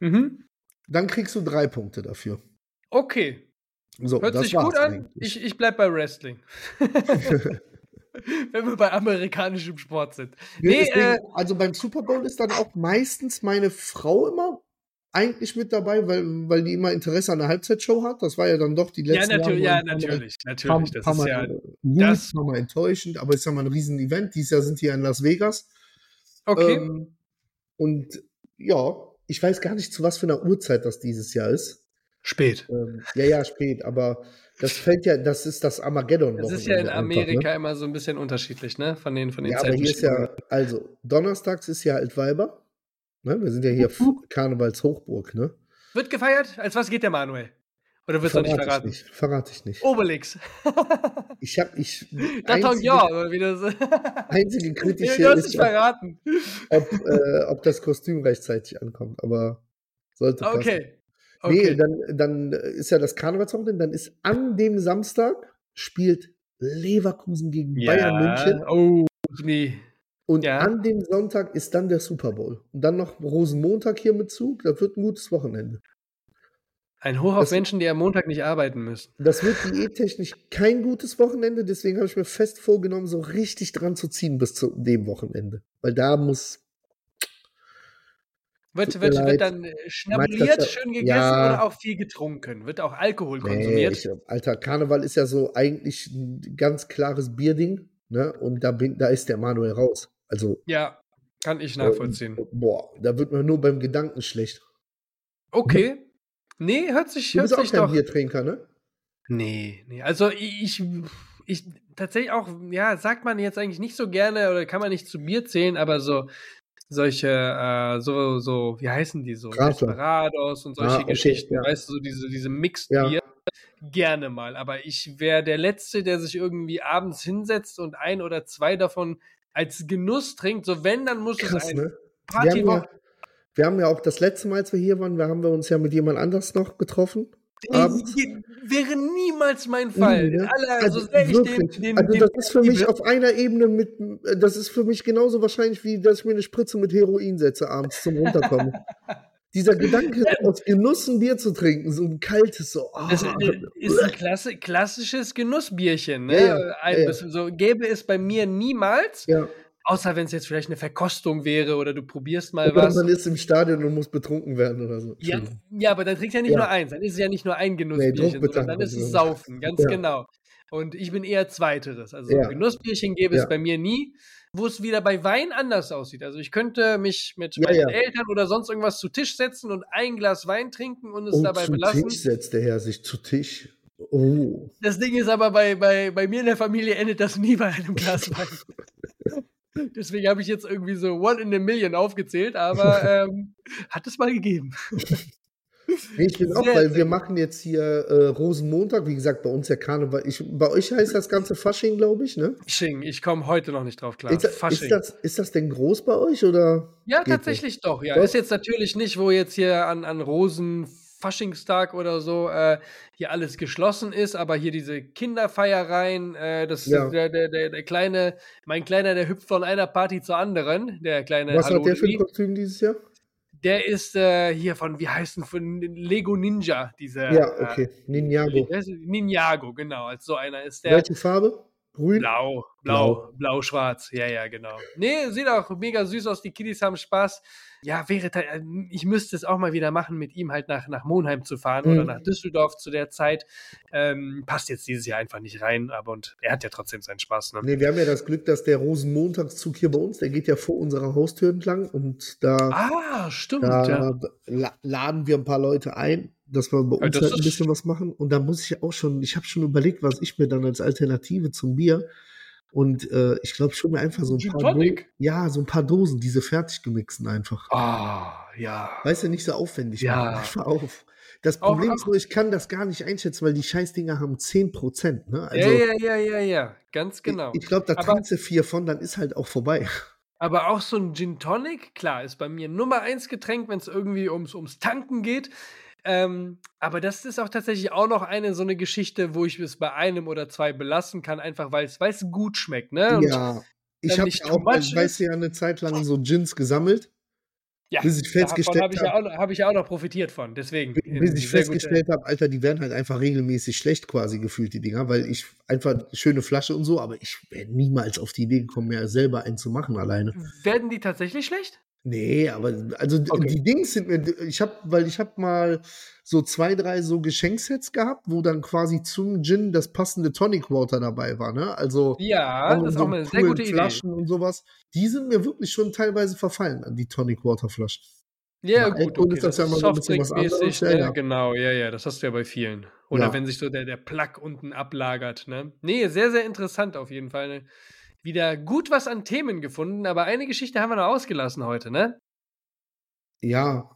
Mhm. Dann kriegst du drei Punkte dafür. Okay. So, Hört das sich gut an. eigentlich. Ich, ich bleib bei Wrestling. Wenn wir bei amerikanischem Sport sind. Nee, deswegen, äh, also beim Super Bowl ist dann auch meistens meine Frau immer eigentlich mit dabei, weil, weil die immer Interesse an der Halbzeitshow hat. Das war ja dann doch die ja, letzten natürlich, Jahre ja, paar Mal- natürlich, natürlich. Das ist Mal ja. das- paar Mal enttäuschend, aber ist ja mal ein riesen Event. Dieses Jahr sind die ja in Las Vegas. Okay. Ähm, und ja, ich weiß gar nicht, zu was für einer Uhrzeit das dieses Jahr ist. Spät. Ähm, ja, ja, spät, aber das fällt ja, das ist das Armageddon. Das ist ja in Amerika einfach, ne? immer so ein bisschen unterschiedlich, ne? Von den, von den Ja, aber hier ist ja, also, donnerstags ist ja Altweiber. Ne? Wir sind ja hier. Karnevalshochburg, ne? Wird gefeiert? Als was geht der Manuel? Oder willst du noch nicht Verrate verraten? Ich nicht, verrate ich nicht. Obelix. Ich habe, ich, Datong ja, oder wie das. einzige kritische du hast nicht verraten. ob, äh, ob das Kostüm rechtzeitig ankommt, aber sollte passen. Okay. Nee, dann, dann ist ja das Karnevalswochenende, dann ist an dem Samstag spielt Leverkusen gegen Bayern München Oh, nee. und ja. an dem Sonntag ist dann der Super Bowl. Und dann noch Rosenmontag hier mit Zug, das wird ein gutes Wochenende. Ein Hoch auf Das- Menschen, die am Montag nicht arbeiten müssen. Das wird diättechnisch kein gutes Wochenende, deswegen habe ich mir fest vorgenommen, so richtig dran zu ziehen bis zu dem Wochenende. Weil da muss, Wird, wird, wird dann äh, schnabuliert, schön gegessen Ja. oder auch viel getrunken? Wird auch Alkohol nee, konsumiert? ich, Alter, Karneval ist ja so eigentlich ein ganz klares Bierding, ne? Und da, bin, da ist der Manuel raus. Also, Ja, kann ich nachvollziehen. ähm, boah, da wird man nur beim Gedanken schlecht. Okay. Nee, hört sich, Du hört bist auch sich kein doch. Biertrinker, ne? Nee, nee. Also ich, ich tatsächlich auch, ja, sagt man jetzt eigentlich nicht so gerne oder kann man nicht zu Bier zählen, aber so solche, äh, so, so, wie heißen die so? Desperados und solche Ah, okay, Geschichten, ja. weißt du, so diese, diese Mixed Ja. Bier. Gerne mal, aber ich wäre der Letzte, der sich irgendwie abends hinsetzt und ein oder zwei davon als Genuss trinkt. So wenn, dann muss Krass, es ein ne? Wir Party haben, ja, wir haben ja auch das letzte Mal, als wir hier waren, da haben wir uns ja mit jemand anders noch getroffen. Abends. Wäre niemals mein Fall. Nee, ne? Aller, Also so den, wirklich. den, also den das ist für mich auf einer Ebene mit, das ist für mich genauso wahrscheinlich, wie dass ich mir eine Spritze mit Heroin setze abends zum Runterkommen. Dieser Gedanke, aus Genuss ein Bier zu trinken, so ein kaltes, so. ah, Das ist ein Klassi klassisches Genussbierchen. Ne? Ja, ja, Ein, ja, So gäbe es bei mir niemals, ja. Außer wenn es jetzt vielleicht eine Verkostung wäre oder du probierst mal Oder was. man ist im Stadion und muss betrunken werden oder so. Ja, ja, aber dann trinkt ja nicht Ja. nur eins. Dann ist es ja nicht nur ein Genussbierchen, sondern Druckbetankung, dann ist es. Saufen, ganz Ja. genau. Und ich bin eher Zweiteres. Also Ja. Genussbierchen gäbe es bei mir nie, wo es wieder bei Wein anders aussieht. Also ich könnte mich mit meinen. Eltern oder sonst irgendwas zu Tisch setzen und ein Glas Wein trinken und es Und dabei zu belassen. Tisch setzt der Herr sich zu Tisch. Oh. Das Ding ist aber, bei, bei, bei mir in der Familie endet das nie bei einem Glas Wein. Deswegen habe ich jetzt irgendwie so One in a Million aufgezählt, aber ähm, hat es mal gegeben. Nee, ich bin auch, weil wir machen jetzt hier äh, Rosenmontag, wie gesagt, bei uns ja Karneval. Ich, bei euch heißt das ganze Fasching, glaube ich, ne? Fasching, ich komme heute noch nicht drauf klar. Ist, Fasching. ist, das, ist das denn groß bei euch oder? ja, tatsächlich doch, ja. Doch? Ist jetzt natürlich nicht, wo jetzt hier an, an Rosen Faschingstag oder so äh, hier alles geschlossen ist, aber hier diese Kinderfeiereien, äh, das Ja. der, der, der, der kleine, mein Kleiner, der hüpft von einer Party zur anderen, der kleine Was hat der für ein. Kostüm dieses Jahr? Der ist äh, hier von, wie heißt denn, von Lego Ninja, dieser. Ja, okay. Äh, Ninjago. wer ist- Ninjago, genau, als so einer ist der. Welche Farbe? Grün? Blau, blau, blau, schwarz. Ja, ja, genau. Nee, sieht auch mega süß aus. Die Kiddies haben Spaß. Ja, wäre, äh, ich müsste es auch mal wieder machen, mit ihm halt nach, nach Monheim zu fahren oder Mhm. nach Düsseldorf zu der Zeit. Ähm, passt jetzt dieses Jahr einfach nicht rein, aber und er hat ja trotzdem seinen Spaß. Ne? Nee, wir haben ja das Glück, dass der Rosenmontagszug hier bei uns, der geht ja vor unserer Haustür entlang und da, Ah, stimmt, da ja. la laden wir ein paar Leute ein, dass wir bei uns halt ein bisschen was machen. Und da muss ich auch schon, ich habe schon überlegt, was ich mir dann als Alternative zum Bier und äh, ich glaube schon mir einfach so ein Gin paar Tonic? Do ja, so ein paar Dosen, diese fertig gemixten einfach. Ah, ja. Weißt du, nicht so aufwendig. Ja. machen. Einfach auf. Das Problem auch- ist nur, ich kann das gar nicht einschätzen, weil die Scheißdinger haben 10%. Ne? ja, Also, ja, ja, ja, ja. Ganz genau. Ich, ich glaube, da Aber- trinkst du vier von, dann ist halt auch vorbei. Aber auch so ein Gin Tonic, klar, ist bei mir Nummer eins Getränk, wenn es irgendwie ums, ums Tanken geht. Ähm, aber das ist auch tatsächlich auch noch eine so eine Geschichte, wo ich es bei einem oder zwei belassen kann, einfach weil es gut schmeckt, ne? Und Ja, ich habe auch, ich much weiß ist. ja eine Zeit lang so Gins gesammelt, Ja, bis ich festgestellt habe ich, ja habe, auch hab ich ja auch noch profitiert von. Deswegen. bis ich festgestellt habe, Alter, die werden halt einfach regelmäßig schlecht quasi gefühlt, die Dinger, weil ich einfach schöne Flasche und so, aber ich wäre niemals auf die Idee gekommen, mir selber einen zu machen alleine. Werden die tatsächlich schlecht? Nee, aber also d- Okay. die Dings sind mir, ich habe, weil ich habe mal so zwei, drei so Geschenksets gehabt, wo dann quasi zum Gin das passende Tonic Water dabei war, ne? Also Ja, das ist so auch mal eine sehr coolen gute Idee. Flaschen und sowas. Die sind mir wirklich schon teilweise verfallen an die Tonic Water Flaschen. Ja, Bei gut, Alkohol okay. ist das Das ja ist immer so ein bisschen was Softdrink-mäßig, anderes, ja, ne? ja. Genau, ja, ja, das hast du ja bei vielen. Oder Ja. wenn sich so der, der Plug unten ablagert, ne? Nee, sehr, sehr interessant auf jeden Fall. Ne? Wieder gut was an Themen gefunden, aber eine Geschichte haben wir noch ausgelassen heute, ne? Ja,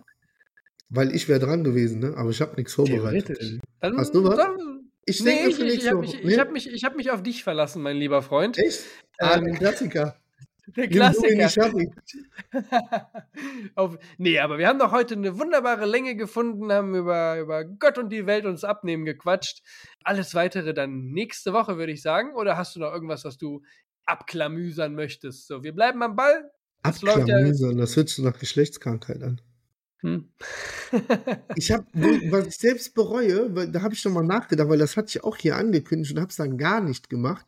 weil ich wäre dran gewesen, ne? Aber ich habe nichts vorbereitet. Dann, Hast du was? Dann, Ich nee, denke ich, für ich, ich nächste habe Woche. mich, ich hab mich, ich hab mich auf dich verlassen, mein lieber Freund. Echt? Ah, Ähm, den Klassiker. Der Klassiker. Auf, nee, aber wir haben doch heute eine wunderbare Länge gefunden, haben über, über Gott und die Welt uns abnehmen gequatscht. Alles weitere dann nächste Woche, würde ich sagen. Oder hast du noch irgendwas, was du abklamüsern möchtest? So, wir bleiben am Ball. Das läuft ja- Abklamüsern, das hört sich nach Geschlechtskrankheit an. Hm. Ich habe, was ich selbst bereue, weil, da habe ich schon mal nachgedacht, weil das hatte ich auch hier angekündigt und habe es dann gar nicht gemacht,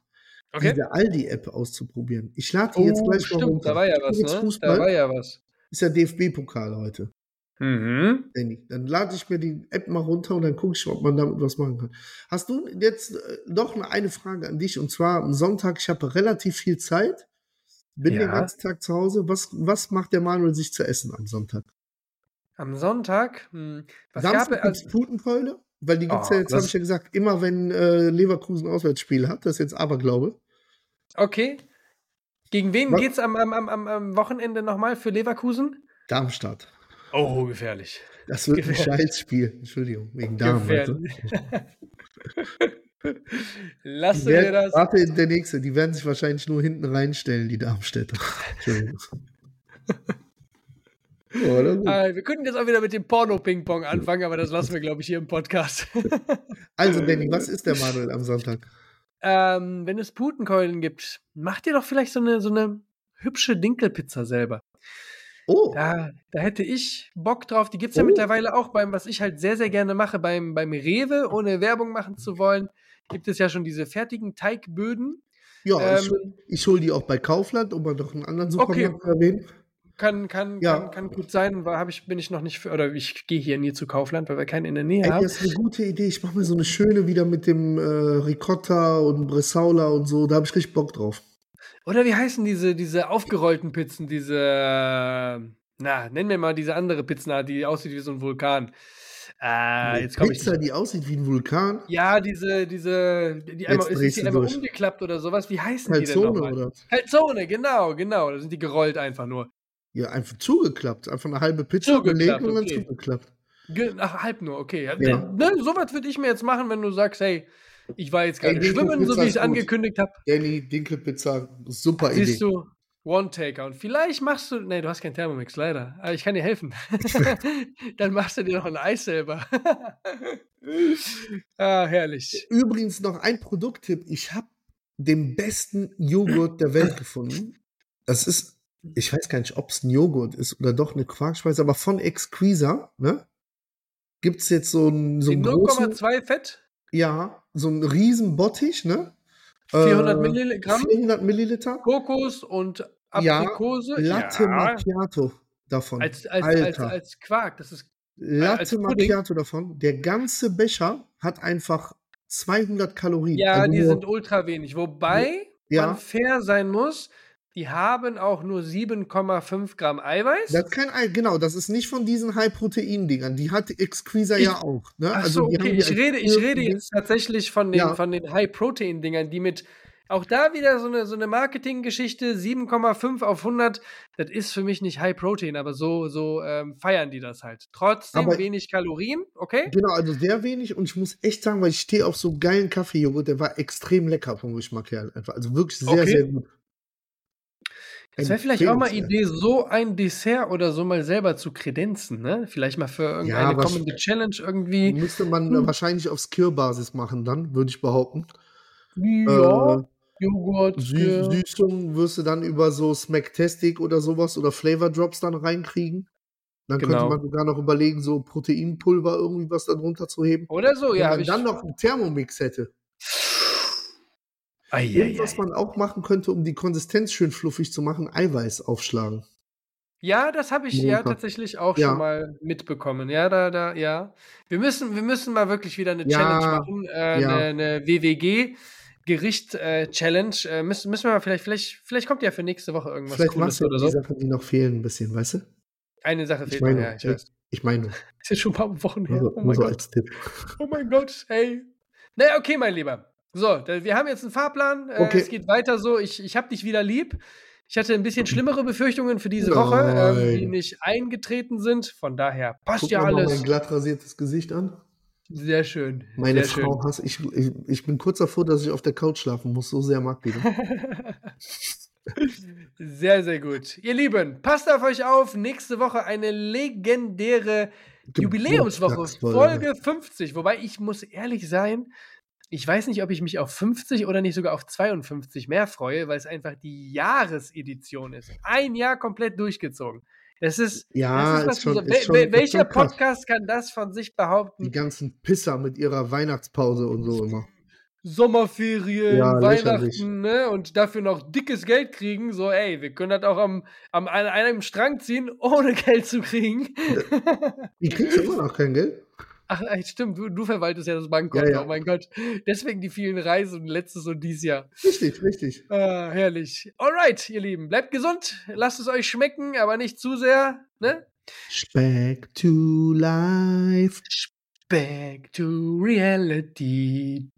okay. diese Aldi-App auszuprobieren. Ich lade die jetzt Oh, gleich mal stimmt, runter. da war ja was, Jetzt ne? Fußball. Da war ja was. Ist ja DFB-Pokal heute. Mhm. Dann lade ich mir die App mal runter und dann gucke ich, ob man damit was machen kann. Hast du jetzt äh, noch eine- Frage an dich? Und zwar am Sonntag, ich habe relativ viel Zeit, bin den Ja. ganzen Tag zu Hause. Was, was macht der Manuel sich zu essen am Sonntag? Am Sonntag, hm, was Samstag gab es? Putenkeule? Weil die gibt's Oh, ja jetzt, habe ich ja gesagt, immer wenn äh, Leverkusen Auswärtsspiel hat, das ist jetzt Aberglaube. Okay. Gegen wen geht's am, am, am, am- am Wochenende nochmal für Leverkusen? Darmstadt. Oh, gefährlich. Das wird ein Gefährlich. Scheißspiel. Entschuldigung, wegen Darm. weißt du? Lass Die du mir werden, das. warte, der nächste. Die werden sich wahrscheinlich nur hinten reinstellen, die Darmstädter. Entschuldigung. Gut. Ah, wir könnten jetzt auch wieder mit dem Porno-Ping-Pong anfangen, aber das lassen wir, glaube ich, hier im Podcast. Also, Danny, was ist der Manuel am Sonntag? ähm, wenn es Putenkeulen gibt, mach dir doch vielleicht so eine, so eine hübsche Dinkelpizza selber. Oh, Da, da hätte ich Bock drauf. Die gibt es ja Oh. mittlerweile auch beim, was ich halt sehr, sehr gerne mache, beim, beim Rewe, ohne Werbung machen zu wollen, gibt es ja schon diese fertigen Teigböden. ja, ich, ähm, ich hole die auch bei Kaufland, um mal noch einen anderen. Supermarkt zu erwähnen. Kann, kann, Ja. kann, kann gut sein, weil ich, bin ich noch nicht für, oder ich gehe hier nie zu Kaufland, weil wir keinen in der Nähe Ey, haben. das ist eine gute Idee. Ich mache mir so eine schöne wieder mit dem äh, Ricotta und Bressaula und so. Da habe ich richtig Bock drauf. Oder wie heißen diese, diese aufgerollten Pizzen, diese, na, nenn mir mal diese andere Pizzenart, die aussieht wie so ein Vulkan. Äh, jetzt komme ich Pizza, nicht. die aussieht wie ein Vulkan. Ja, diese, diese, die einmal, ist die einmal durch. umgeklappt oder sowas? Wie heißen die denn Calzone nochmal? oder? Calzone, genau, genau. Da sind die gerollt einfach nur. Ja, einfach zugeklappt. Einfach eine halbe Pizza Zugeklappt, belegt und dann okay. zugeklappt. Ge Ach, halb nur, okay. Ja. Ne, sowas würde ich mir jetzt machen, wenn du sagst, hey, ich war jetzt gerade schwimmen, so wie ich es angekündigt habe. Danny, Dinkelpizza, super Siehst Idee. du, One-Taker. Und vielleicht machst du, nee, du hast keinen Thermomix, leider. Aber ich kann dir helfen. Dann machst du dir noch ein Eis selber. ah, herrlich. Übrigens noch ein Produkttipp. Ich habe den besten Joghurt der Welt gefunden. Das ist, ich weiß gar nicht, ob es ein Joghurt ist oder doch eine Quarkspeise, aber von Exquisa, ne? Gibt es jetzt so einen, so Die einen großen, 0,2 Fett, ja, so einen riesen Bottich, ne? 400 Äh, Milligramm, 400 Milliliter. Kokos und Ja, Aprikose. Latte Ja, Macchiato davon. als, als, als, als Quark. Das ist Latte. Macchiato davon. Der ganze Becher hat einfach 200 Kalorien. Ja, Also die sind ultra wenig. Wobei Ja. man fair sein muss, die haben auch nur 7,5 Gramm Eiweiß. Das Ei, genau, das ist nicht von diesen High-Protein-Dingern. Die hat Exquisa Ich- ja auch. Ne? Ach Also okay. Ich rede, ich rede jetzt tatsächlich von den, Ja. von den High-Protein-Dingern, die mit auch da wieder so eine, so eine Marketinggeschichte, 7,5 auf 100, das ist für mich nicht High-Protein, aber so, so ähm, feiern die das halt. Trotzdem Aber- wenig Kalorien, okay? Genau, also sehr wenig und ich muss echt sagen, weil ich stehe auf so geilen Kaffeejoghurt, der war extrem lecker vom Geschmack her einfach. Also wirklich sehr, Okay. sehr gut. Das wäre vielleicht auch mal. Idee, so ein Dessert oder so mal selber zu kredenzen, ne? Vielleicht mal für irgendeine aber kommende Challenge irgendwie. Müsste man Hm. wahrscheinlich auf Skill-Basis machen, dann, würde ich behaupten. Ja, Äh, Joghurt. Sü. Süßung wirst du dann über so Smacktastic oder sowas oder Flavor Drops dann reinkriegen. Dann könnte Genau. man sogar noch überlegen, so Proteinpulver irgendwie was da drunter zu heben. Oder so, Wenn ja. Hab man dann noch einen Thermomix hätte. Ei, was man auch machen könnte, um die Konsistenz schön fluffig zu machen, Eiweiß aufschlagen. Ja, das habe ich ja Montag. tatsächlich auch Ja. schon mal mitbekommen. Ja, da, da, ja. Wir müssen, wir müssen mal wirklich wieder eine Ja, Challenge machen, äh, ja. eine, eine WWG. Gericht-Challenge. Äh, müssen, müssen wir mal vielleicht, vielleicht, vielleicht kommt ja für nächste Woche irgendwas Vielleicht Cooles machst du oder die so. Sachen, die noch fehlen, ein bisschen, weißt du? Eine Sache Ich fehlt meine, ja, ich meine, Ist jetzt schon ein paar Wochen her. nur, Oh mein so Gott. als Tipp. Oh mein Gott, ey. Naja, okay, mein Lieber. So, wir haben jetzt einen Fahrplan. Äh, Okay. Es geht weiter so. Ich, ich habe dich wieder lieb. Ich hatte ein bisschen schlimmere Befürchtungen für diese Woche, ähm, die nicht eingetreten sind. Von daher passt Guck ja mal alles. mein glatt rasiertes Gesicht an. Sehr schön. Meine sehr Frau hasst. Ich, ich, ich bin kurz davor, dass ich auf der Couch schlafen muss. So sehr mag die. Sehr, sehr gut. Ihr Lieben, passt auf euch auf. Nächste Woche eine legendäre Jubiläumswoche. Folge 50. Wobei ich muss ehrlich sein, ich weiß nicht, ob ich mich auf 50 oder nicht sogar auf 52 mehr freue, weil es einfach die Jahresedition ist. Ein Jahr komplett durchgezogen. Das ist, Ja, das ist, ist schon, dieser- ist schon, wel- ist welcher schon. Podcast kann das von sich Die behaupten? ganzen Pisser mit ihrer Weihnachtspause und so immer. Sommerferien, Ja. Weihnachten, ne? Und dafür noch dickes Geld kriegen. So, ey, wir können das auch am, am an einem Strang ziehen, ohne Geld zu kriegen. Die kriegst immer noch kein Geld. Ach, ey, stimmt, du, du verwaltest ja das Bankkonto. Ja, ja. Oh mein Gott. Deswegen die vielen Reisen letztes und dies Jahr. Richtig, richtig. Ah, herrlich. Alright, ihr Lieben, bleibt gesund, lasst es euch schmecken, aber nicht zu sehr, ne? Back to life. Back to reality.